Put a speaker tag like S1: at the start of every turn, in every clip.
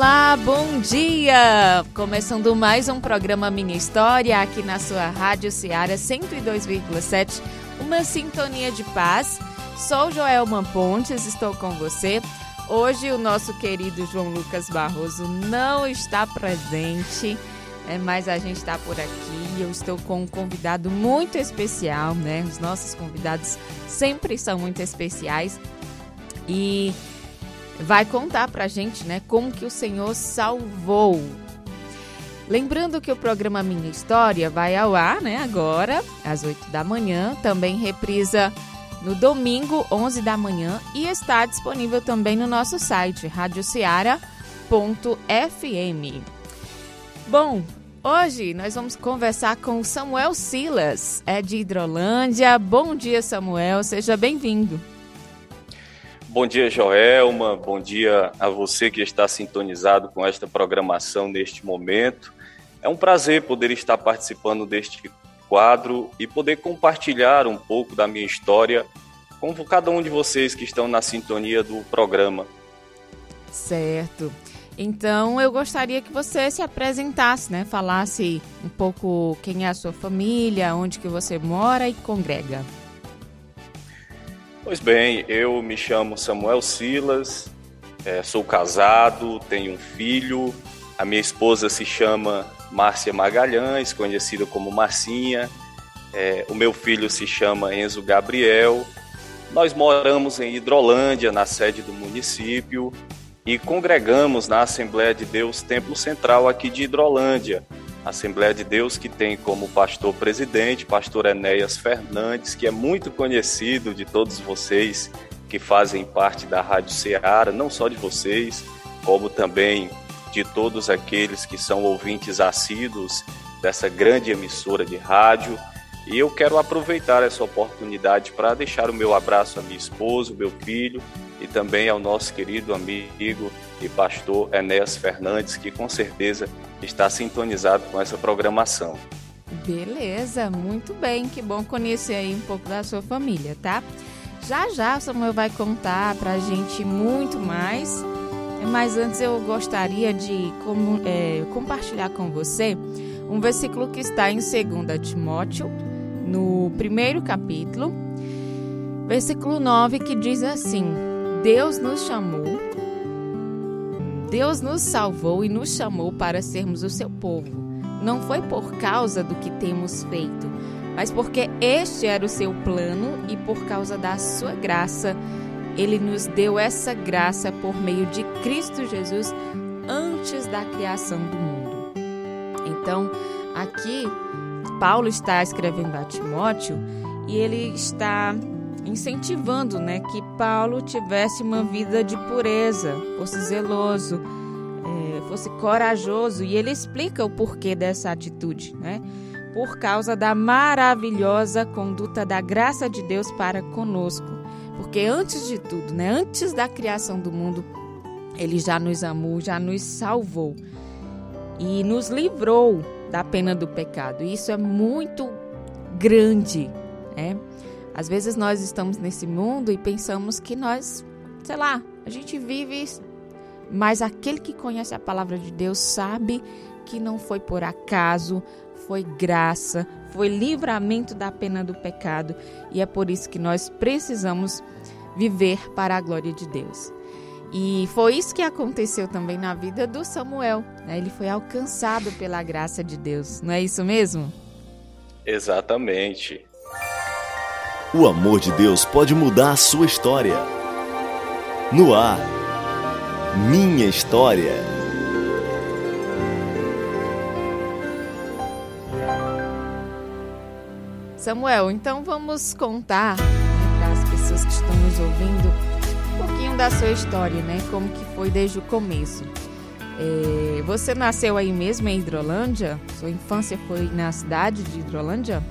S1: Olá, bom dia! Começando mais um programa Minha História aqui na sua Rádio Ceará 102,7, uma sintonia de paz. Sou Joelma Pontes, estou com você. Hoje o nosso querido João Lucas Barroso não está presente, é, mas a gente está por aqui. Eu estou com um convidado muito especial, né? Os nossos convidados sempre são muito especiais e vai contar pra gente, né, como que o Senhor salvou. Lembrando que o programa Minha História vai ao ar, né, agora, às 8 da manhã, também reprisa no domingo, 11 da manhã, e está disponível também no nosso site, radioceara.fm. Bom, hoje nós vamos conversar com Samuel Silas, é de Hidrolândia. Bom dia, Samuel, seja bem-vindo.
S2: Bom dia, Joelma. Bom dia a você que está sintonizado com esta programação neste momento. É um prazer poder estar participando deste quadro e poder compartilhar um pouco da minha história com cada um de vocês que estão na sintonia do programa.
S1: Certo. Então eu gostaria que você se apresentasse, né? Falasse um pouco quem é a sua família, onde que você mora e congrega.
S2: Pois bem, eu me chamo Samuel Silas, é, sou casado, tenho um filho, a minha esposa se chama Márcia Magalhães, conhecida como Marcinha, é, o meu filho se chama Enzo Gabriel. Nós moramos em Hidrolândia, na sede do município, e congregamos na Assembleia de Deus Templo Central aqui de Hidrolândia, Assembleia de Deus, que tem como pastor presidente, pastor Enéas Fernandes, que é muito conhecido de todos vocês que fazem parte da Rádio Ceará, não só de vocês, como também de todos aqueles que são ouvintes assíduos dessa grande emissora de rádio. E eu quero aproveitar essa oportunidade para deixar o meu abraço à minha esposa, o meu filho e também ao nosso querido amigo e pastor Enéas Fernandes, que com certeza está sintonizado com essa programação.
S1: Beleza, muito bem, que bom conhecer aí um pouco da sua família, tá? Já já o Samuel vai contar pra gente muito mais, mas antes eu gostaria de como, é, compartilhar com você um versículo que está em 2 Timóteo, no primeiro capítulo, versículo 9, que diz assim: Deus nos chamou, Deus nos salvou e nos chamou para sermos o seu povo. Não foi por causa do que temos feito, mas porque este era o seu plano e por causa da sua graça, ele nos deu essa graça por meio de Cristo Jesus antes da criação do mundo. Então, aqui Paulo está escrevendo a Timóteo e ele está incentivando né, que Paulo tivesse uma vida de pureza, fosse zeloso, é, fosse corajoso. E ele explica o porquê dessa atitude, né? Por causa da maravilhosa conduta da graça de Deus para conosco. Porque antes de tudo, né, antes da criação do mundo, ele já nos amou, já nos salvou e nos livrou da pena do pecado. Isso é muito grande, né? Às vezes nós estamos nesse mundo e pensamos que nós, sei lá, a gente vive, mas aquele que conhece a palavra de Deus sabe que não foi por acaso, foi graça, foi livramento da pena do pecado e é por isso que nós precisamos viver para a glória de Deus. E foi isso que aconteceu também na vida do Samuel. Né? Ele foi alcançado pela graça de Deus, não é isso mesmo?
S2: Exatamente.
S3: O amor de Deus pode mudar a sua história. No ar, Minha História.
S1: Samuel, então vamos contar né, para as pessoas que estão nos ouvindo um pouquinho da sua história, né? Como que foi desde o começo. É, você nasceu aí mesmo em Hidrolândia? Sua infância foi na cidade de Hidrolândia?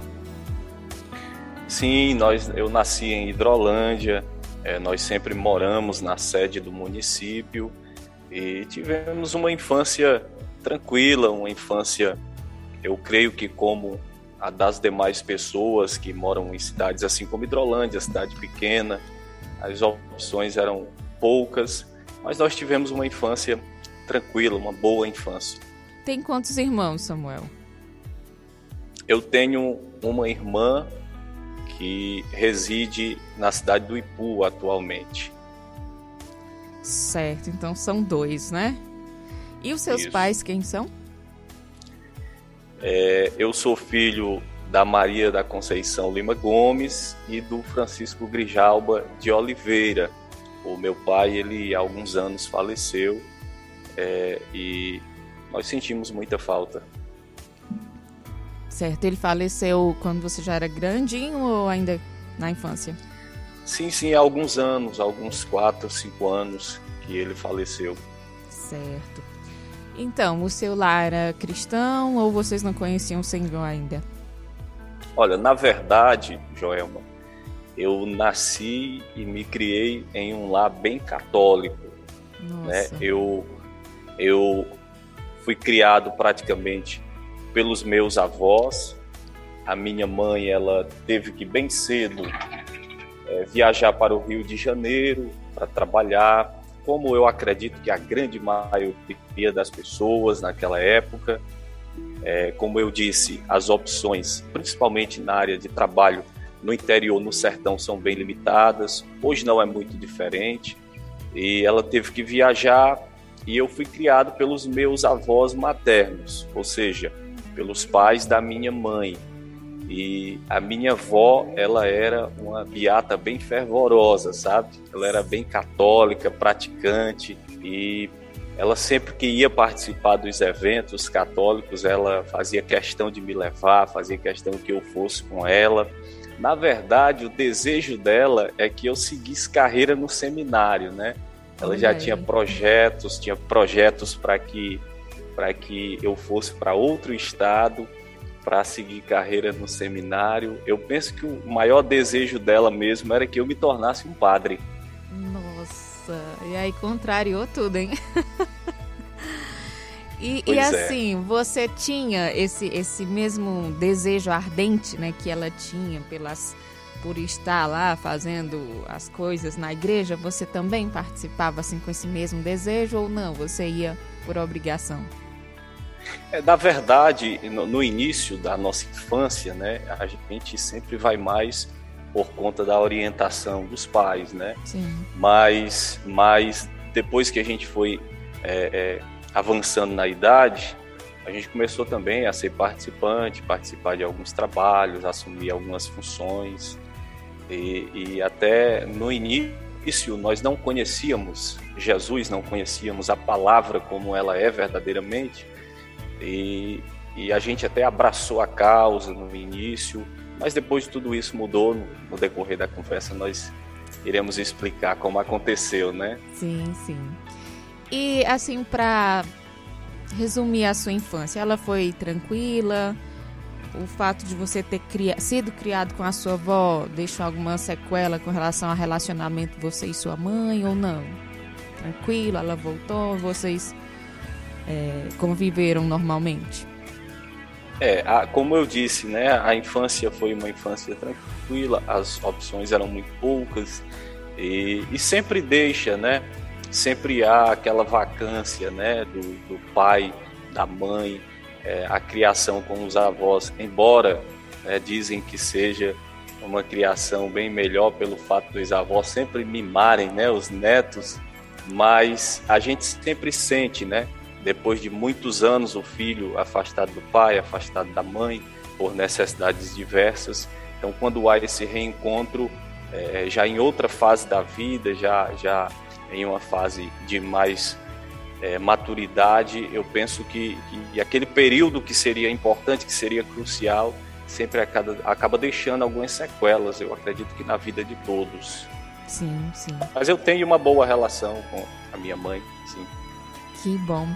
S2: Sim, nós, eu nasci em Hidrolândia, é, nós sempre moramos na sede do município e tivemos uma infância tranquila, uma infância, eu creio que como a das demais pessoas que moram em cidades assim como Hidrolândia, cidade pequena, as opções eram poucas, mas nós tivemos uma infância tranquila, uma boa infância.
S1: Tem quantos irmãos, Samuel?
S2: Eu tenho uma irmã que reside na cidade do Ipu atualmente.
S1: Certo, então são dois, né? E os seus Isso. pais quem são?
S2: É, eu sou filho da Maria da Conceição Lima Gomes e do Francisco Grijalba de Oliveira. O meu pai, ele há alguns anos faleceu é, e nós sentimos muita falta.
S1: Certo, ele faleceu quando você já era grandinho ou ainda na infância?
S2: Sim, sim, há alguns anos, alguns quatro, cinco anos que ele faleceu.
S1: Certo. Então, o seu lar era cristão ou vocês não conheciam o Senhor ainda?
S2: Olha, na verdade, Joelma, eu nasci e me criei em um lar bem católico. Né? Eu, eu fui criado praticamente pelos meus avós. A minha mãe, ela teve que bem cedo é, viajar para o Rio de Janeiro para trabalhar, como eu acredito que a grande maioria das pessoas naquela época. É, como eu disse, as opções, principalmente na área de trabalho no interior, no sertão, são bem limitadas. Hoje não é muito diferente. E ela teve que viajar e eu fui criado pelos meus avós maternos, ou seja, pelos pais da minha mãe. E a minha avó, ela era uma beata bem fervorosa, sabe? Ela era bem católica, praticante e ela sempre que ia participar dos eventos católicos, ela fazia questão de me levar, fazia questão que eu fosse com ela. Na verdade, o desejo dela é que eu seguisse carreira no seminário, né? Ela já tinha projetos, tinha projetos para que para que eu fosse para outro estado para seguir carreira no seminário. Eu penso que o maior desejo dela mesmo era que eu me tornasse um padre.
S1: Nossa, e aí contrariou tudo, hein? e, e, é. assim, é. você tinha esse, esse mesmo desejo ardente, né, que ela tinha pelas por estar lá fazendo as coisas na igreja, você também participava assim com esse mesmo desejo ou não? Você ia por obrigação?
S2: É, na verdade, no, no, início da nossa infância, né, a gente sempre vai mais por conta da orientação dos pais, né? Sim. Mas, mas depois que a gente foi é, é, avançando na idade, a gente começou também a ser participante, participar de alguns trabalhos, assumir algumas funções. E, e até no início nós não conhecíamos Jesus, não conhecíamos a palavra como ela é verdadeiramente. E, e a gente até abraçou a causa no início, mas depois de tudo isso mudou no, decorrer da conversa. Nós iremos explicar como aconteceu, né?
S1: Sim, sim. E assim, para resumir a sua infância, ela foi tranquila? o fato de você ter sido criado com a sua avó deixou alguma sequela com relação ao relacionamento você e sua mãe ou não? Tranquilo, ela voltou, vocês é, conviveram normalmente?
S2: É, a, como eu disse, né, a infância foi uma infância tranquila, as opções eram muito poucas e, e sempre deixa, né, sempre há aquela vacância, né, do, do pai, da mãe, é, a criação com os avós, embora né, dizem que seja uma criação bem melhor pelo fato dos avós sempre mimarem né, os netos, mas a gente sempre sente, né, depois de muitos anos, o filho afastado do pai, afastado da mãe, por necessidades diversas. Então, quando há esse reencontro, é, já em outra fase da vida, já, já em uma fase de mais é, maturidade, eu penso que, que, aquele período que seria importante, que seria crucial, sempre acaba, acaba deixando algumas sequelas, eu acredito que na vida de todos.
S1: Sim, sim.
S2: Mas eu tenho uma boa relação com a minha mãe, sim.
S1: Que bom.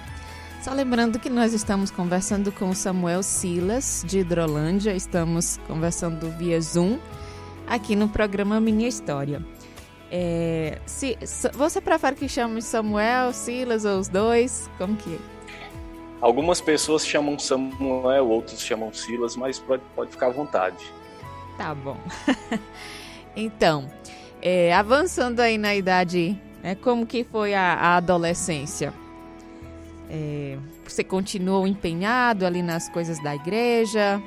S1: Só lembrando que nós estamos conversando com Samuel Silas, de Hidrolândia, estamos conversando via Zoom, aqui no programa Minha História. É, se, você prefere que chame Samuel, Silas ou os dois? Como que é?
S2: Algumas pessoas chamam Samuel, outros chamam Silas, mas pode, pode ficar à vontade.
S1: Tá bom. então, é, avançando aí na idade, né, como que foi a, a adolescência? É, você continuou empenhado ali nas coisas da igreja?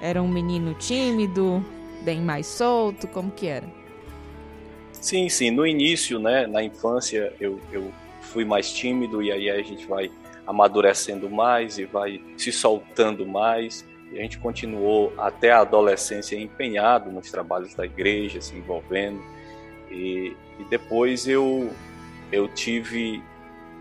S1: Era um menino tímido, bem mais solto? Como que era?
S2: Sim, sim. No início, né, na infância, eu, eu fui mais tímido e aí a gente vai amadurecendo mais e vai se soltando mais. E a gente continuou até a adolescência empenhado nos trabalhos da igreja, se envolvendo. E, e depois eu, eu tive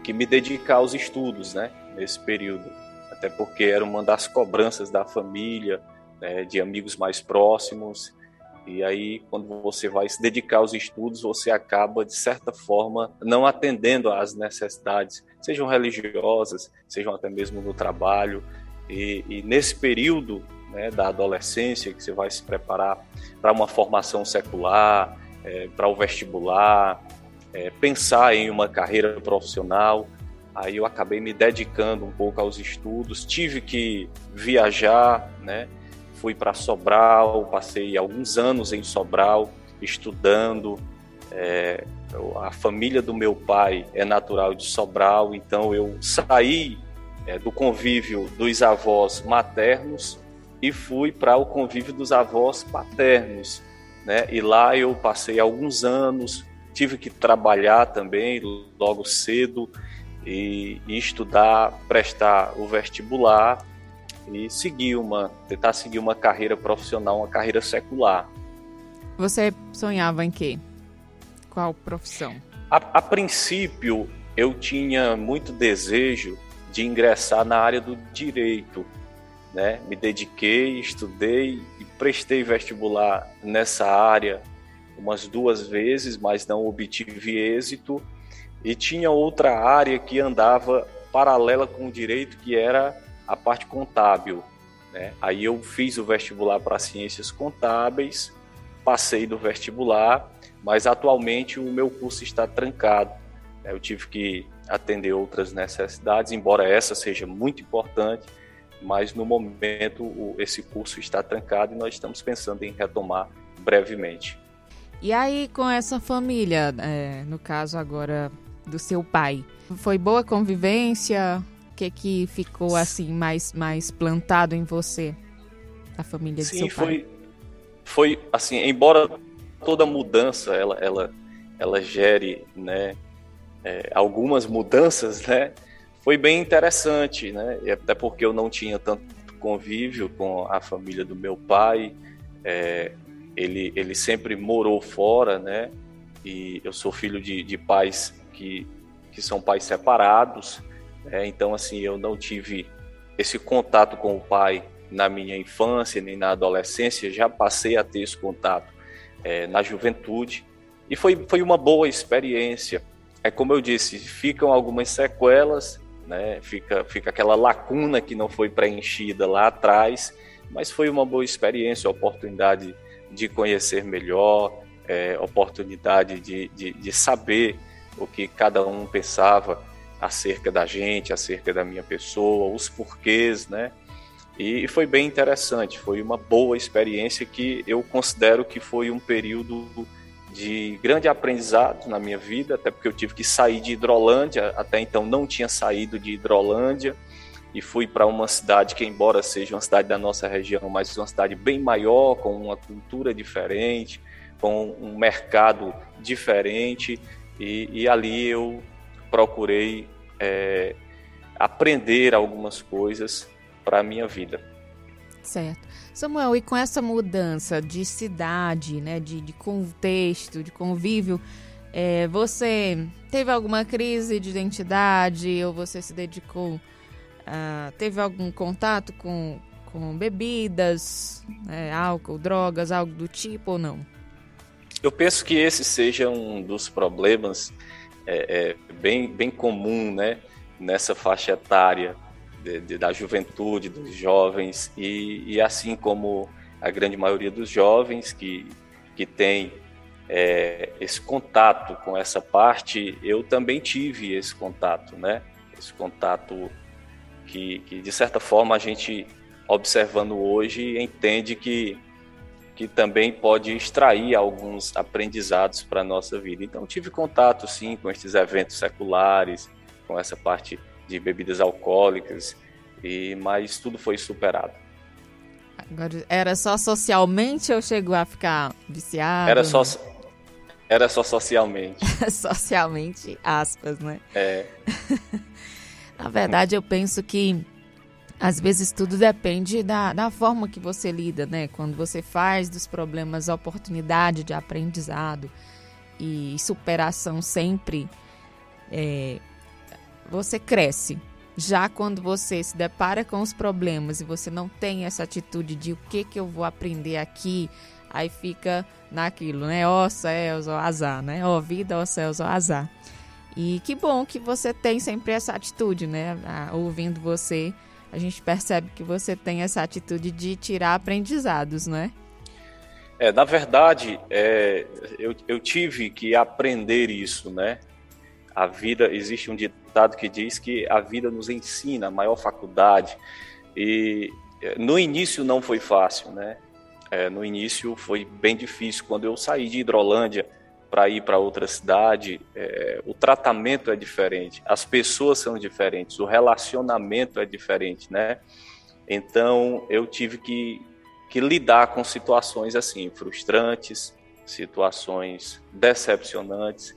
S2: que me dedicar aos estudos, né, nesse período. Até porque era uma das cobranças da família, né, de amigos mais próximos. E aí, quando você vai se dedicar aos estudos, você acaba, de certa forma, não atendendo às necessidades, sejam religiosas, sejam até mesmo no trabalho. E, e nesse período né, da adolescência, que você vai se preparar para uma formação secular, é, para o vestibular, é, pensar em uma carreira profissional, aí eu acabei me dedicando um pouco aos estudos, tive que viajar, né? fui para Sobral, passei alguns anos em Sobral estudando. É, a família do meu pai é natural de Sobral, então eu saí é, do convívio dos avós maternos e fui para o convívio dos avós paternos. Né? E lá eu passei alguns anos, tive que trabalhar também logo cedo e, e estudar, prestar o vestibular e seguir uma, tentar seguir uma carreira profissional, uma carreira secular.
S1: Você sonhava em quê? Qual profissão?
S2: A, a princípio, eu tinha muito desejo de ingressar na área do direito, né? Me dediquei, estudei e prestei vestibular nessa área umas duas vezes, mas não obtive êxito. E tinha outra área que andava paralela com o direito, que era a parte contábil. Né? Aí eu fiz o vestibular para ciências contábeis, passei do vestibular, mas atualmente o meu curso está trancado. Né? Eu tive que atender outras necessidades, embora essa seja muito importante, mas no momento esse curso está trancado e nós estamos pensando em retomar brevemente.
S1: E aí, com essa família, é, no caso agora do seu pai, foi boa convivência? que que ficou assim mais mais plantado em você, a família
S2: Sim,
S1: de seu
S2: pai?
S1: foi
S2: foi assim, embora toda mudança ela ela ela gere, né, é, algumas mudanças, né? Foi bem interessante, né? E até porque eu não tinha tanto convívio com a família do meu pai, é, ele, ele sempre morou fora, né? E eu sou filho de, de pais que, que são pais separados, é, então, assim, eu não tive esse contato com o pai na minha infância nem na adolescência, já passei a ter esse contato é, na juventude e foi, foi uma boa experiência. É como eu disse, ficam algumas sequelas, né? fica, fica aquela lacuna que não foi preenchida lá atrás, mas foi uma boa experiência, oportunidade de conhecer melhor, é, oportunidade de, de, de saber o que cada um pensava acerca da gente, acerca da minha pessoa, os porquês, né? E foi bem interessante, foi uma boa experiência que eu considero que foi um período de grande aprendizado na minha vida, até porque eu tive que sair de Hidrolândia, até então não tinha saído de Hidrolândia, e fui para uma cidade que, embora seja uma cidade da nossa região, mas uma cidade bem maior, com uma cultura diferente, com um mercado diferente, e, e ali eu procurei é, aprender algumas coisas para a minha vida.
S1: Certo. Samuel, e com essa mudança de cidade, né, de, de contexto, de convívio, é, você teve alguma crise de identidade ou você se dedicou, uh, teve algum contato com, com bebidas, é, álcool, drogas, algo do tipo ou não?
S2: Eu penso que esse seja um dos problemas é, é bem, bem comum né, nessa faixa etária de, de, da juventude, dos jovens, e, e, assim como a grande maioria dos jovens que, que tem é, esse contato com essa parte, eu também tive esse contato, né? Esse contato que, que de certa forma a gente observando hoje entende que que também pode extrair alguns aprendizados para a nossa vida. Então, tive contato, sim, com esses eventos seculares, com essa parte de bebidas alcoólicas, e mas tudo foi superado.
S1: Agora, era só socialmente ou chegou a ficar viciado?
S2: Era só, era só socialmente.
S1: socialmente, aspas, né?
S2: É.
S1: Na verdade, eu penso que às vezes tudo depende da, da forma que você lida, né? Quando você faz dos problemas oportunidade de aprendizado e superação sempre, é, você cresce. Já quando você se depara com os problemas e você não tem essa atitude de o que, que eu vou aprender aqui, aí fica naquilo, né? Ó céus, ó azar, né? Ó vida, ó céus, ó azar. E que bom que você tem sempre essa atitude, né? ouvindo você, a gente percebe que você tem essa atitude de tirar aprendizados, né?
S2: É, na verdade, é, eu, eu tive que aprender isso, né? A vida, existe um ditado que diz que a vida nos ensina a maior faculdade. E é, no início não foi fácil, né? É, no início foi bem difícil. Quando eu saí de Hidrolândia, para ir para outra cidade, é, o tratamento é diferente, as pessoas são diferentes, o relacionamento é diferente, né? Então eu tive que, que lidar com situações assim, frustrantes, situações decepcionantes,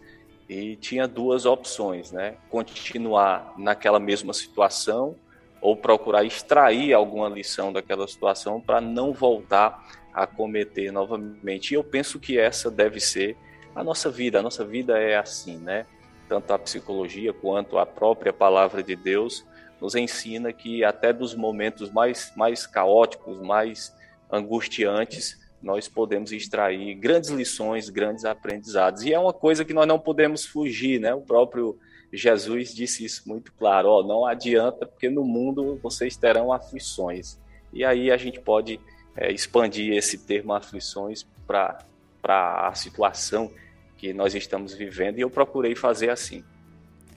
S2: e tinha duas opções, né? Continuar naquela mesma situação ou procurar extrair alguma lição daquela situação para não voltar a cometer novamente. E eu penso que essa deve ser a nossa vida. A nossa vida é assim, né? Tanto a psicologia quanto a própria palavra de Deus nos ensina que até dos momentos mais, mais caóticos, mais angustiantes, nós podemos extrair grandes lições, grandes aprendizados. E é uma coisa que nós não podemos fugir, né? O próprio Jesus disse isso muito claro, ó, não adianta, porque no mundo vocês terão aflições. E aí a gente pode é, expandir esse termo aflições para a situação que nós estamos vivendo e eu procurei fazer assim.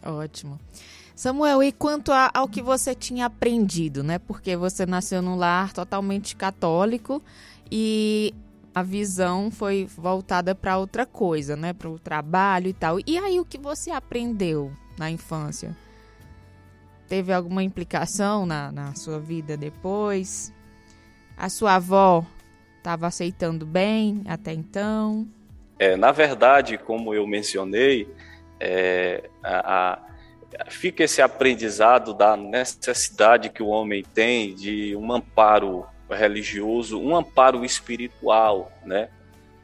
S1: Ótimo. Samuel, e quanto a, ao que você tinha aprendido, né? Porque você nasceu num lar totalmente católico e a visão foi voltada para outra coisa, né? Para o trabalho e tal. E aí o que você aprendeu na infância? Teve alguma implicação na, na sua vida depois? A sua avó estava aceitando bem até então?
S2: É, na verdade, como eu mencionei, é, a, a, fica esse aprendizado da necessidade que o homem tem de um amparo religioso, um amparo espiritual, né?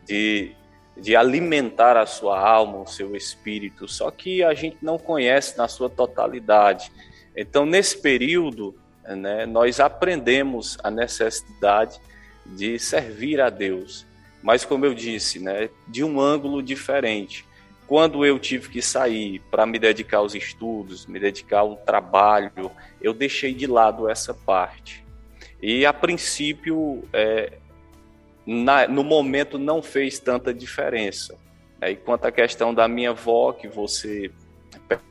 S2: De, de alimentar a sua alma, o seu espírito, só que a gente não conhece na sua totalidade. Então, nesse período, né, nós aprendemos a necessidade de servir a Deus mas como eu disse, né, de um ângulo diferente. Quando eu tive que sair para me dedicar aos estudos, me dedicar ao trabalho, eu deixei de lado essa parte. E a princípio, é, na, no momento, não fez tanta diferença. Né? E quanto à questão da minha avó, que você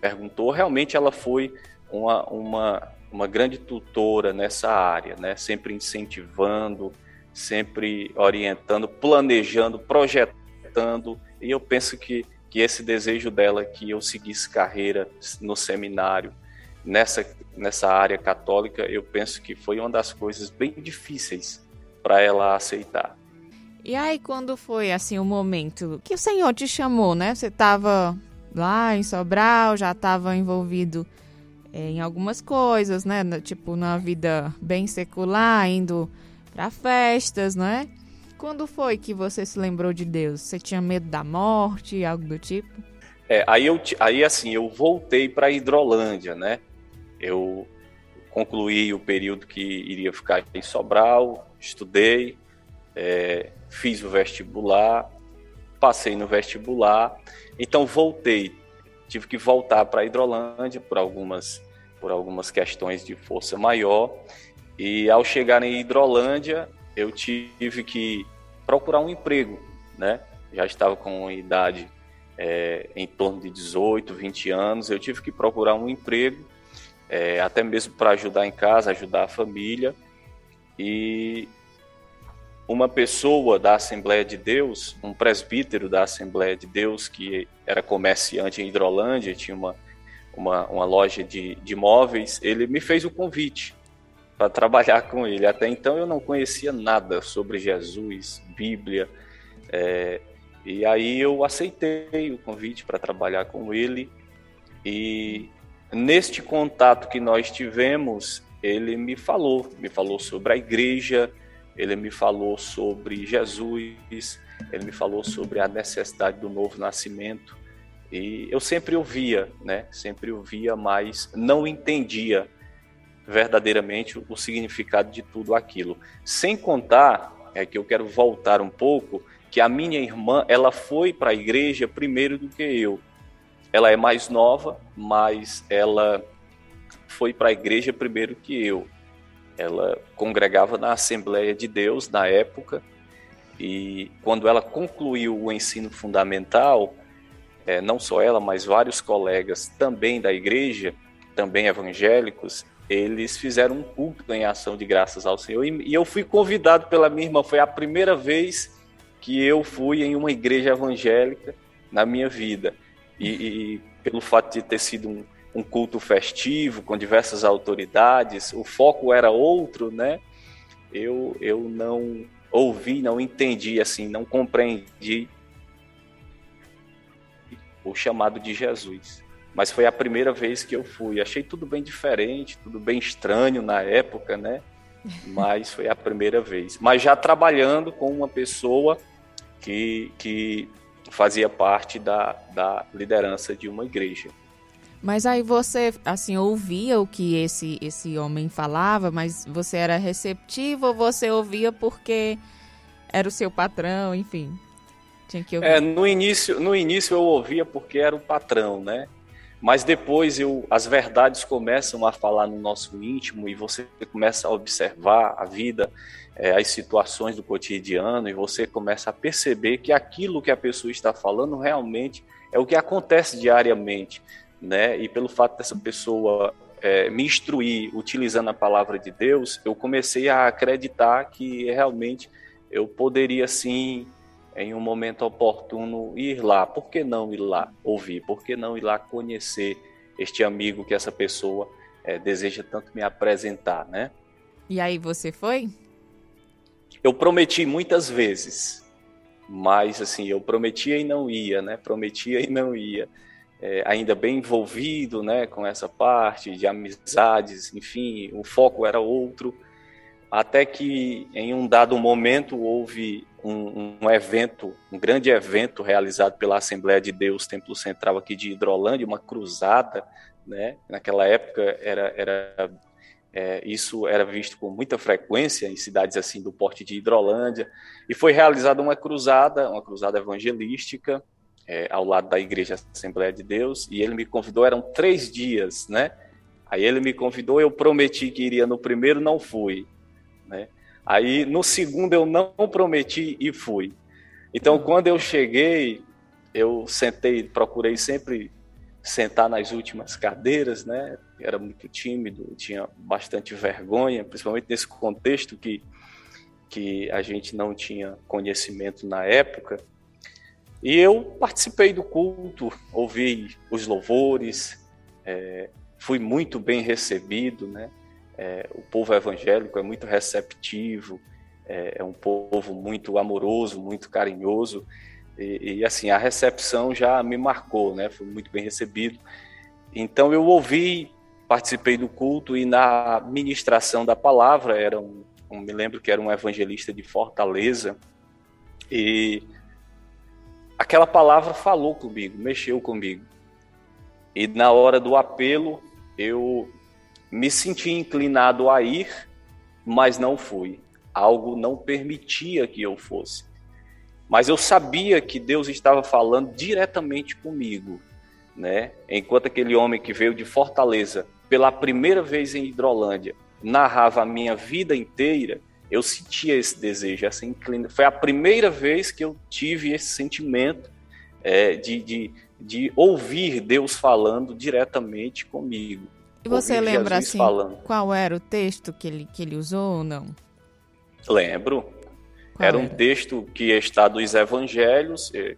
S2: perguntou, realmente ela foi uma, uma, uma grande tutora nessa área, né? sempre incentivando, sempre orientando, planejando, projetando. E eu penso que, que esse desejo dela que eu seguisse carreira no seminário, nessa, nessa área católica, eu penso que foi uma das coisas bem difíceis para ela aceitar.
S1: E aí, quando foi assim o momento que o Senhor te chamou, né? Você estava lá em Sobral, já estava envolvido é, em algumas coisas, né? Tipo, na vida bem secular, indo para festas, não é? Quando foi que você se lembrou de Deus? Você tinha medo da morte, algo do tipo?
S2: É, aí, eu, aí assim, eu voltei para Hidrolândia, né? Eu concluí o período que iria ficar em Sobral, estudei, é, fiz o vestibular, passei no vestibular, então voltei. Tive que voltar para Hidrolândia por algumas, por algumas questões de força maior e ao chegar em Hidrolândia, eu tive que procurar um emprego, né? Já estava com idade é, em torno de 18, 20 anos, eu tive que procurar um emprego, é, até mesmo para ajudar em casa, ajudar a família. E uma pessoa da Assembleia de Deus, um presbítero da Assembleia de Deus, que era comerciante em Hidrolândia, tinha uma, uma, uma loja de, de móveis, ele me fez o convite para trabalhar com ele. Até então eu não conhecia nada sobre Jesus, Bíblia, é, e aí eu aceitei o convite para trabalhar com ele. E neste contato que nós tivemos, ele me falou, me falou sobre a igreja, ele me falou sobre Jesus, ele me falou sobre a necessidade do novo nascimento. E eu sempre ouvia, né? Sempre ouvia, mas não entendia verdadeiramente o significado de tudo aquilo. Sem contar, é que eu quero voltar um pouco, que a minha irmã, ela foi para a igreja primeiro do que eu. Ela é mais nova, mas ela foi para a igreja primeiro que eu. Ela congregava na Assembleia de Deus na época, e quando ela concluiu o ensino fundamental, é, não só ela, mas vários colegas também da igreja, também evangélicos, eles fizeram um culto em ação de graças ao Senhor. E, eu fui convidado pela minha irmã, foi a primeira vez que eu fui em uma igreja evangélica na minha vida. E, e pelo fato de ter sido um, um culto festivo, com diversas autoridades, o foco era outro, né? Eu, eu não ouvi, não entendi, assim, não compreendi o chamado de Jesus. Mas foi a primeira vez que eu fui. Achei tudo bem diferente, tudo bem estranho na época, né? Mas foi a primeira vez. Mas já trabalhando com uma pessoa que, que fazia parte da, da liderança de uma igreja.
S1: Mas aí você, assim, ouvia o que esse, esse homem falava, mas você era receptivo ou você ouvia porque era o seu patrão, enfim?
S2: Tinha que ouvir. É, no início, no início eu ouvia porque era o patrão, né? Mas depois eu, as verdades começam a falar no nosso íntimo e você começa a observar a vida, é, as situações do cotidiano e você começa a perceber que aquilo que a pessoa está falando realmente é o que acontece diariamente né? E pelo fato dessa pessoa é, me instruir utilizando a palavra de Deus, eu comecei a acreditar que realmente eu poderia sim, em um momento oportuno, ir lá. Por que não ir lá ouvir? Por que não ir lá conhecer este amigo que essa pessoa é, deseja tanto me apresentar, né?
S1: E aí você foi?
S2: Eu prometi muitas vezes, mas assim, eu prometia e não ia, né? Prometia e não ia é, ainda bem envolvido né, com essa parte de amizades, enfim, o foco era outro, até que em um dado momento houve um, um, evento, um grande evento realizado pela Assembleia de Deus Templo Central aqui de Hidrolândia, uma cruzada, né? Naquela época era, era é, isso era visto com muita frequência em cidades assim do porte de Hidrolândia e foi realizada uma cruzada, uma cruzada evangelística é, ao lado da Igreja Assembleia de Deus, e ele me convidou, eram três dias, né? Aí ele me convidou, eu prometi que iria no primeiro, não fui, né? Aí no segundo eu não prometi e fui. Então quando eu cheguei, eu sentei, procurei sempre sentar nas últimas cadeiras, né? Era muito tímido, tinha bastante vergonha, principalmente nesse contexto que que a gente não tinha conhecimento na época. E eu participei do culto, ouvi os louvores, é, fui muito bem recebido, né? É, o povo evangélico é muito receptivo, é, é, um povo muito amoroso, muito carinhoso, e, e, assim, a recepção já me marcou, né? Fui muito bem recebido. Então eu ouvi, participei do culto e na ministração da palavra, era um, um me lembro que era um evangelista de Fortaleza, e aquela palavra falou comigo, mexeu comigo. E na hora do apelo, eu me senti inclinado a ir, mas não fui. Algo não permitia que eu fosse. Mas eu sabia que Deus estava falando diretamente comigo, né? Enquanto aquele homem que veio de Fortaleza pela primeira vez em Hidrolândia narrava a minha vida inteira, eu sentia esse desejo, essa inclinação. Foi a primeira vez que eu tive esse sentimento é, de, de, de ouvir Deus falando diretamente comigo.
S1: E você lembra Jesus assim falando. qual era o texto que ele, que ele usou ou não?
S2: Lembro. Qual era, era um texto que está dos evangelhos, é,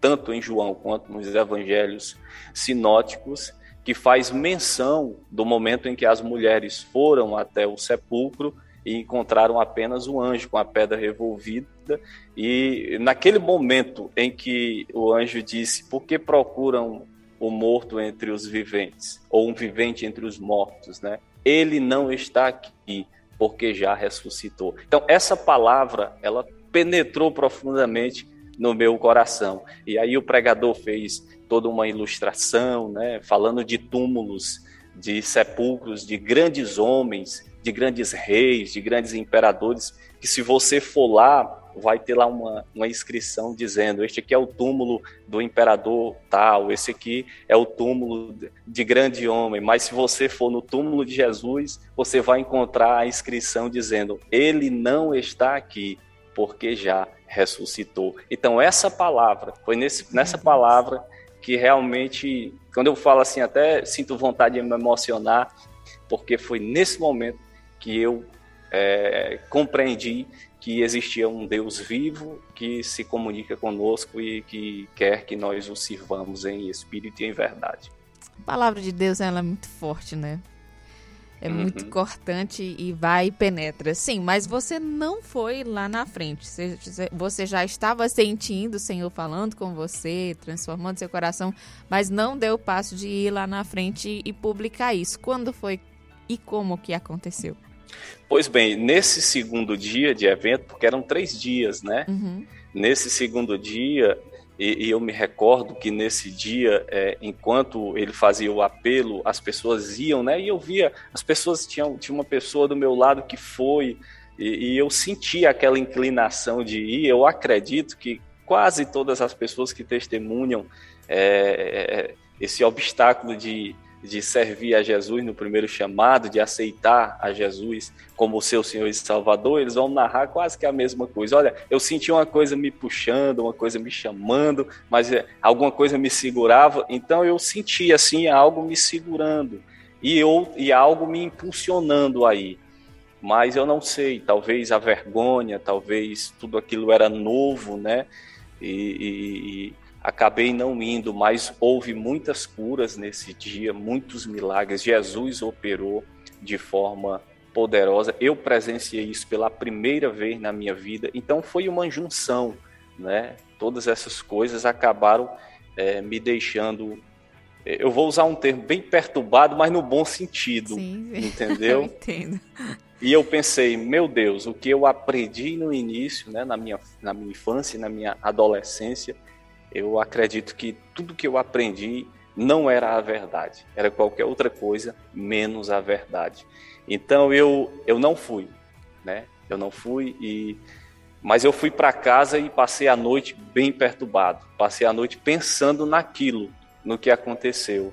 S2: tanto em João quanto nos evangelhos sinóticos, que faz menção do momento em que as mulheres foram até o sepulcro e encontraram apenas o anjo com a pedra revolvida. E naquele momento em que o anjo disse: Por que procuram o morto entre os viventes? Ou um vivente entre os mortos, né? Ele não está aqui, porque já ressuscitou. Então, essa palavra, ela penetrou profundamente no meu coração. E aí o pregador fez toda uma ilustração, né, falando de túmulos, de sepulcros de grandes homens de grandes reis, de grandes imperadores, que se você for lá, vai ter lá uma, uma inscrição dizendo: este aqui é o túmulo do imperador tal, esse aqui é o túmulo de grande homem. Mas se você for no túmulo de Jesus, você vai encontrar a inscrição dizendo: ele não está aqui, porque já ressuscitou. Então, essa palavra, foi nesse, nessa palavra que realmente, quando eu falo assim, até sinto vontade de me emocionar, porque foi nesse momento que eu é, compreendi que existia um Deus vivo que se comunica conosco e que quer que nós o sirvamos em espírito e em verdade.
S1: A palavra de Deus ela é muito forte, né? É uhum. muito cortante e vai e penetra. Sim, mas você não foi lá na frente. Você já estava sentindo o Senhor falando com você, transformando seu coração, mas não deu o passo de ir lá na frente e publicar isso. Quando foi e como que aconteceu?
S2: Pois bem, nesse segundo dia de evento, porque eram três dias, né?
S1: Uhum.
S2: Nesse segundo dia, e, e, eu me recordo que nesse dia, é, enquanto ele fazia o apelo, as pessoas iam, né? E eu via, as pessoas tinham, tinha uma pessoa do meu lado que foi, e, e eu sentia aquela inclinação de ir. Eu acredito que quase todas as pessoas que testemunham é, é esse obstáculo de de servir a Jesus no primeiro chamado, de aceitar a Jesus como seu Senhor e Salvador, eles vão narrar quase que a mesma coisa. Olha, eu senti uma coisa me puxando, uma coisa me chamando, mas eh, alguma coisa me segurava, então eu senti assim algo me segurando e, eu, e algo me impulsionando aí. Mas eu não sei, talvez a vergonha, talvez tudo aquilo era novo, né? e, e acabei não indo, mas houve muitas curas nesse dia, muitos milagres. Jesus operou de forma poderosa. Eu presenciei isso pela primeira vez na minha vida. Então foi uma junção, né? Todas essas coisas acabaram é, me deixando. Eu vou usar um termo bem perturbado, mas no bom sentido, sim, sim. entendeu?
S1: eu entendo.
S2: E eu pensei, meu Deus, o que eu aprendi no início, né, na minha, na minha infância, na minha adolescência, eu acredito que tudo que eu aprendi não era a verdade, era qualquer outra coisa menos a verdade. Então eu eu não fui, né? Eu não fui e mas eu fui para casa e passei a noite bem perturbado. Passei a noite pensando naquilo, no que aconteceu.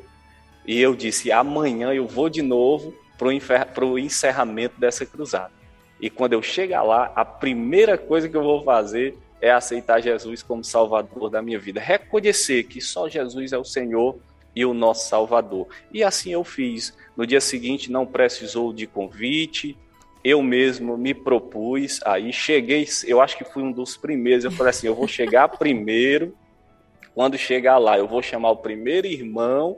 S2: E eu disse: amanhã eu vou de novo para o encerramento dessa cruzada. E quando eu chegar lá, a primeira coisa que eu vou fazer é aceitar Jesus como Salvador da minha vida, reconhecer que só Jesus é o Senhor e o nosso Salvador. E assim eu fiz. No dia seguinte não precisou de convite, eu mesmo me propus, aí cheguei, eu acho que fui um dos primeiros, eu falei assim, eu vou chegar primeiro, quando chegar lá, eu vou chamar o primeiro irmão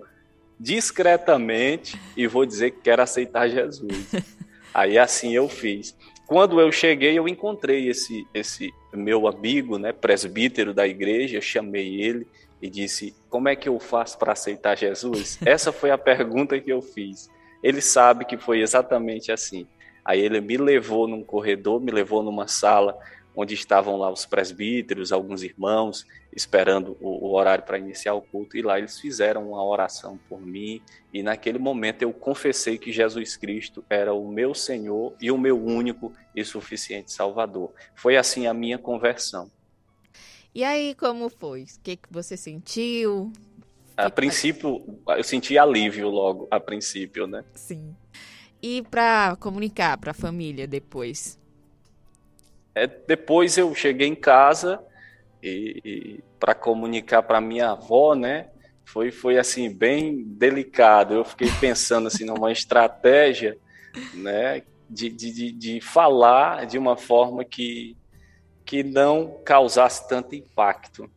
S2: discretamente e vou dizer que quero aceitar Jesus. Aí assim eu fiz. Quando eu cheguei, eu encontrei esse, esse meu amigo, né, presbítero da igreja, chamei ele e disse: Como é que eu faço para aceitar Jesus? Essa foi a pergunta que eu fiz. Ele sabe que foi exatamente assim. Aí ele me levou num corredor, me levou numa sala onde estavam lá os presbíteros, alguns irmãos, esperando o, o horário para iniciar o culto, e lá eles fizeram uma oração por mim, e naquele momento eu confessei que Jesus Cristo era o meu Senhor e o meu único e suficiente Salvador. Foi assim a minha conversão.
S1: E aí, como foi? O que, que você sentiu?
S2: A princípio, eu senti alívio logo, a princípio, né?
S1: Sim. E para comunicar para a família depois?
S2: É, depois eu cheguei em casa e, e para comunicar para minha avó, né? Foi, foi assim bem delicado. Eu fiquei pensando assim numa estratégia, né? De, de, de falar de uma forma que, que não causasse tanto impacto.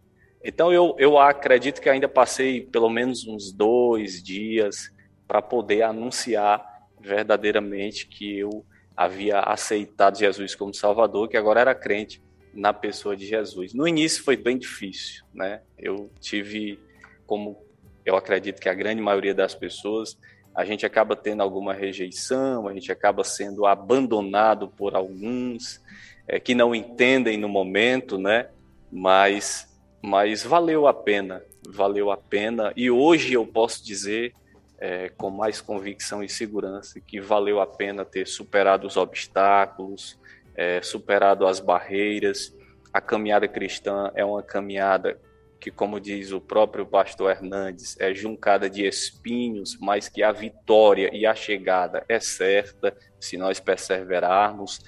S2: Então eu, eu acredito que ainda passei pelo menos uns dois dias para poder anunciar verdadeiramente que eu havia aceitado Jesus como Salvador, que agora era crente na pessoa de Jesus. No início foi bem difícil, né? Eu tive, como eu acredito que a grande maioria das pessoas, a gente acaba tendo alguma rejeição, a gente acaba sendo abandonado por alguns é, que não entendem no momento, né? Mas, mas valeu a pena, valeu a pena. E hoje eu posso dizer é, com mais convicção e segurança que valeu a pena ter superado os obstáculos, é, superado as barreiras. A caminhada cristã é uma caminhada que, como diz o próprio pastor Hernandes, é juncada de espinhos, mas que a vitória e a chegada é certa se nós perseverarmos.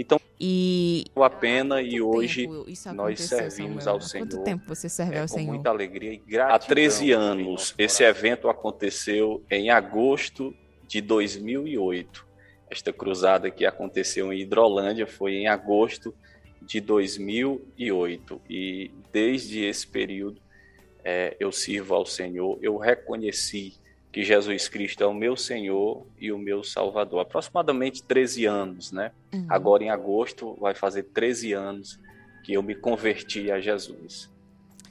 S2: Então,
S1: e
S2: a pena e hoje nós servimos
S1: Samuel?
S2: ao Senhor.
S1: Quanto tempo você serve
S2: é,
S1: ao
S2: com
S1: Senhor?
S2: muita alegria e gratidão. Há 13 anos. Esse evento aconteceu em agosto de 2008. Esta cruzada que aconteceu em Hidrolândia foi em agosto de 2008 e desde esse período é, eu sirvo ao Senhor. Eu reconheci que Jesus Cristo é o meu Senhor e o meu Salvador. Aproximadamente 13 anos, né? Uhum. Agora em agosto vai fazer 13 anos que eu me converti a Jesus.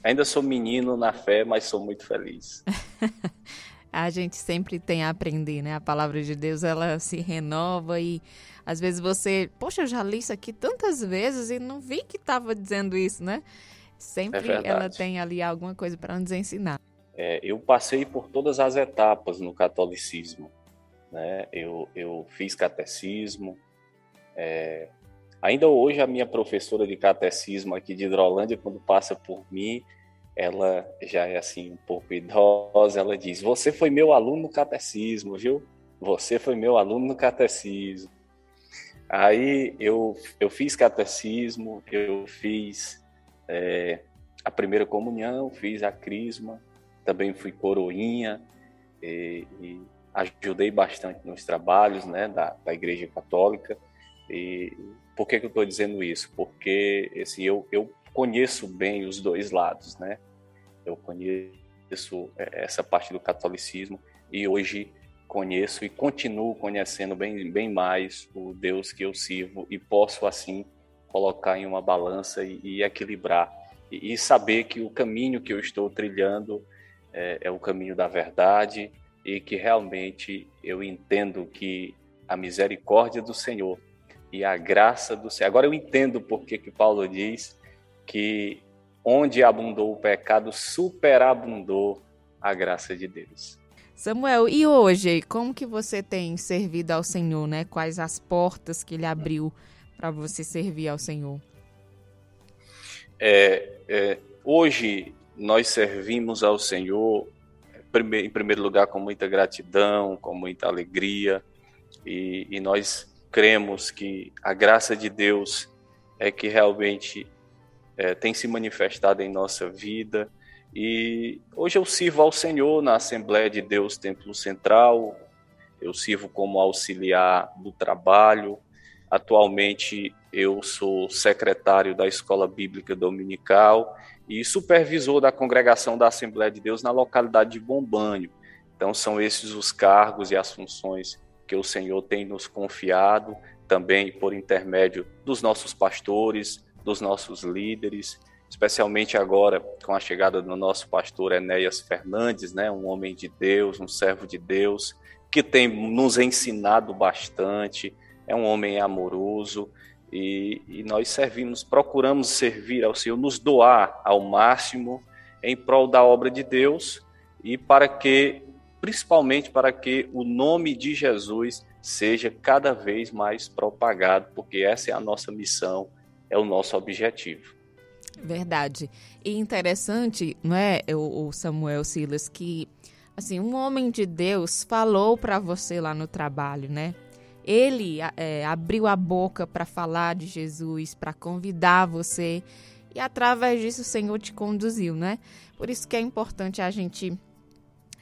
S2: Ainda sou menino na fé, mas sou muito feliz.
S1: a gente sempre tem a aprender, né? A palavra de Deus, ela se renova e às vezes você, poxa, eu já li isso aqui tantas vezes e não vi que estava dizendo isso, né? Sempre é ela tem ali alguma coisa para nos ensinar.
S2: É, eu passei por todas as etapas no catolicismo. Né? Eu, eu fiz catecismo. É, ainda hoje, a minha professora de catecismo aqui de Hidrolândia, quando passa por mim, ela já é assim um pouco idosa. Ela diz: Você foi meu aluno no catecismo, viu? Você foi meu aluno no catecismo. Aí eu, eu fiz catecismo, eu fiz é, a primeira comunhão, fiz a crisma, também fui coroinha e, e ajudei bastante nos trabalhos né, da, da Igreja Católica. E por que, que eu estou dizendo isso? Porque assim, eu, eu conheço bem os dois lados, né? Eu conheço é, essa parte do catolicismo e hoje conheço e continuo conhecendo bem, bem mais o Deus que eu sirvo e posso assim colocar em uma balança e, e equilibrar e, e, saber que o caminho que eu estou trilhando é, é o caminho da verdade e que realmente eu entendo que a misericórdia do Senhor e a graça do Senhor. Agora eu entendo porque que Paulo diz que onde abundou o pecado, superabundou a graça de Deus.
S1: Samuel, e hoje, como que você tem servido ao Senhor, né? Quais as portas que ele abriu para você servir ao Senhor?
S2: É, é, hoje nós servimos ao Senhor, em primeiro lugar, com muita gratidão, com muita alegria, e, e nós cremos que a graça de Deus é que realmente é, tem se manifestado em nossa vida. E hoje eu sirvo ao Senhor na Assembleia de Deus Templo Central, eu sirvo como auxiliar do trabalho. Atualmente eu sou secretário da Escola Bíblica Dominical e supervisor da congregação da Assembleia de Deus na localidade de Bombanho. Então, são esses os cargos e as funções que o Senhor tem nos confiado, também por intermédio dos nossos pastores, dos nossos líderes, especialmente agora com a chegada do nosso pastor Enéas Fernandes, né, um homem de Deus, um servo de Deus, que tem nos ensinado bastante, é um homem amoroso, e, e, nós servimos, procuramos servir ao Senhor, nos doar ao máximo em prol da obra de Deus e para que, principalmente para que o nome de Jesus seja cada vez mais propagado, porque essa é a nossa missão, é o nosso objetivo.
S1: Verdade. E interessante, não é, o Samuel Silas, que assim, um homem de Deus falou para você lá no trabalho, né? Ele é, abriu a boca para falar de Jesus, para convidar você, e através disso o Senhor te conduziu, né? Por isso que é importante a gente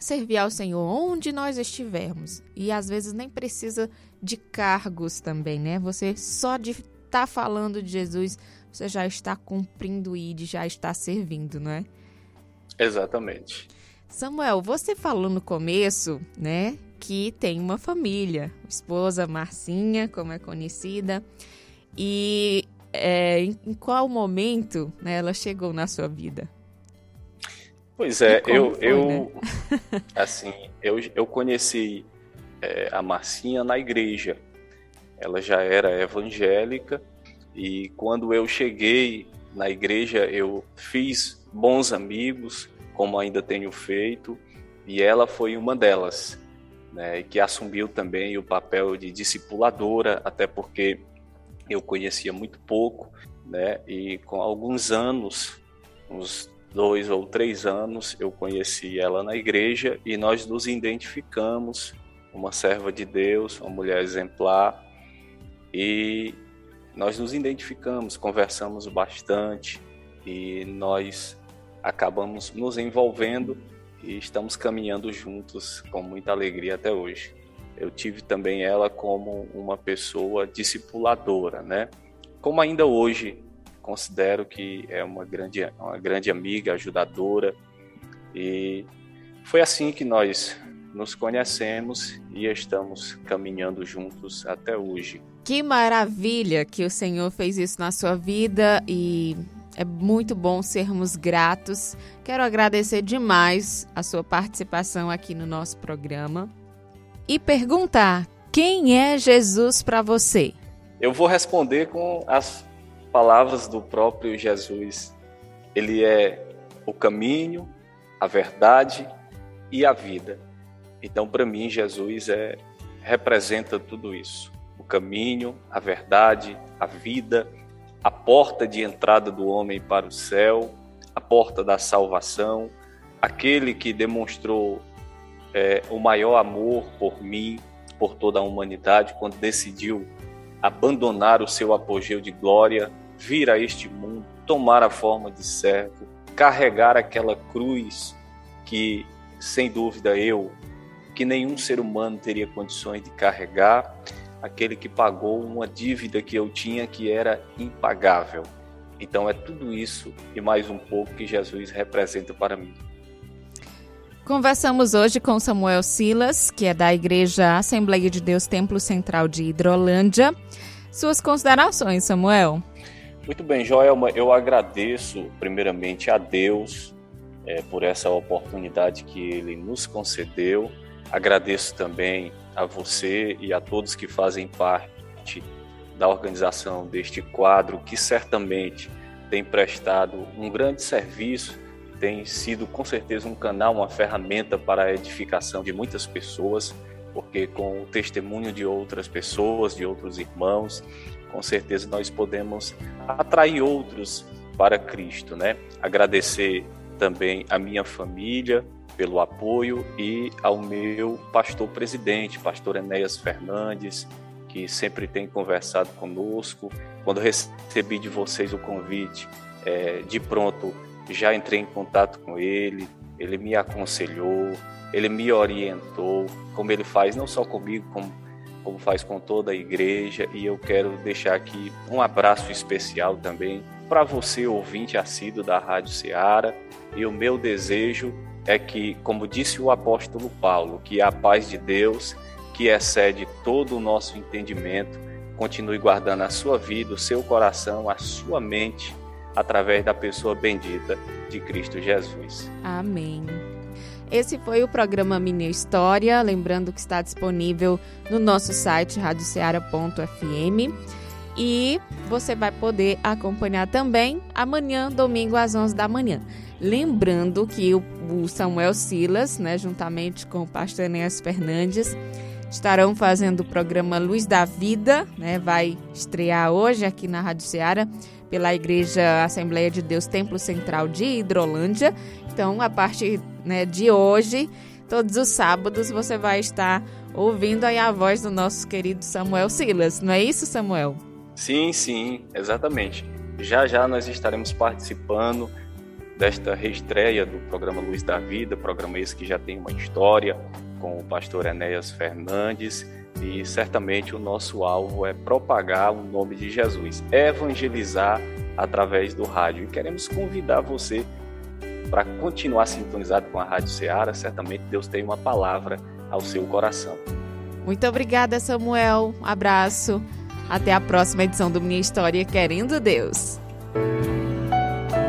S1: servir ao Senhor onde nós estivermos. E às vezes nem precisa de cargos também, né? Você só de estar tá falando de Jesus, você já está cumprindo e já está servindo, não é?
S2: Exatamente.
S1: Samuel, você falou no começo, né, que tem uma família, esposa Marcinha, como é conhecida, e é, em, qual momento né, ela chegou na sua vida?
S2: Pois é, eu, foi, eu né? assim, eu, eu conheci é, a Marcinha na igreja. Ela já era evangélica e quando eu cheguei na igreja eu fiz bons amigos, como ainda tenho feito, e ela foi uma delas, né, que assumiu também o papel de discipuladora, até porque eu conhecia muito pouco, né, e com alguns anos, uns dois ou três anos, eu conheci ela na igreja e nós nos identificamos, uma serva de Deus, uma mulher exemplar, e nós nos identificamos, conversamos bastante e nós acabamos nos envolvendo e estamos caminhando juntos com muita alegria até hoje. Eu tive também ela como uma pessoa discipuladora, né? Como ainda hoje considero que é uma grande, uma grande amiga, ajudadora e foi assim que nós nos conhecemos e estamos caminhando juntos até hoje.
S1: Que maravilha que o Senhor fez isso na sua vida e é muito bom sermos gratos. Quero agradecer demais a sua participação aqui no nosso programa e perguntar: quem é Jesus para você?
S2: Eu vou responder com as palavras do próprio Jesus. Ele é o caminho, a verdade e a vida. Então, para mim, Jesus é representa tudo isso caminho, a verdade, a vida, a porta de entrada do homem para o céu, a porta da salvação, aquele que demonstrou é, o maior amor por mim, por toda a humanidade, quando decidiu abandonar o seu apogeu de glória, vir a este mundo, tomar a forma de servo, carregar aquela cruz que, sem dúvida, eu, que nenhum ser humano teria condições de carregar, aquele que pagou uma dívida que eu tinha que era impagável. Então é tudo isso e mais um pouco que Jesus representa para mim.
S1: Conversamos hoje com Samuel Silas, que é da Igreja Assembleia de Deus Templo Central de Hidrolândia. Suas considerações, Samuel?
S2: Muito bem, Joelma, eu agradeço primeiramente a Deus é, por essa oportunidade que Ele nos concedeu. Agradeço também a você e a todos que fazem parte da organização deste quadro, que certamente tem prestado um grande serviço, tem sido com certeza um canal, uma ferramenta para a edificação de muitas pessoas, porque com o testemunho de outras pessoas, de outros irmãos, com certeza nós podemos atrair outros para Cristo, né? Agradecer também a minha família, pelo apoio e ao meu pastor presidente, pastor Enéas Fernandes, que sempre tem conversado conosco. Quando recebi de vocês o convite, é, de pronto já entrei em contato com ele, ele me aconselhou, ele me orientou, como ele faz não só comigo, como, como faz com toda a igreja. E eu quero deixar aqui um abraço especial também para você, ouvinte assíduo da Rádio Ceará. E o meu desejo é que, como disse o apóstolo Paulo, que a paz de Deus, que excede todo o nosso entendimento, continue guardando a sua vida, o seu coração, a sua mente, através da pessoa bendita de Cristo Jesus.
S1: Amém. Esse foi o programa Minha História, lembrando que está disponível no nosso site radioceara.fm e você vai poder acompanhar também amanhã, domingo às 11 da manhã. Lembrando que o, Samuel Silas, né, juntamente com o pastor Enéas Fernandes, estarão fazendo o programa Luz da Vida, né, vai estrear hoje aqui na Rádio Ceará pela Igreja Assembleia de Deus Templo Central de Hidrolândia. Então, a partir né, de hoje, todos os sábados, você vai estar ouvindo aí a voz do nosso querido Samuel Silas. Não é isso, Samuel?
S2: Sim, sim, exatamente. Já já nós estaremos participando desta reestreia do programa Luz da Vida, programa esse que já tem uma história com o pastor Enéas Fernandes e certamente o nosso alvo é propagar o nome de Jesus, evangelizar através do rádio. E queremos convidar você para continuar sintonizado com a Rádio Ceará, certamente Deus tem uma palavra ao seu coração.
S1: Muito obrigada, Samuel. Um abraço. Até a próxima edição do Minha História, querendo Deus.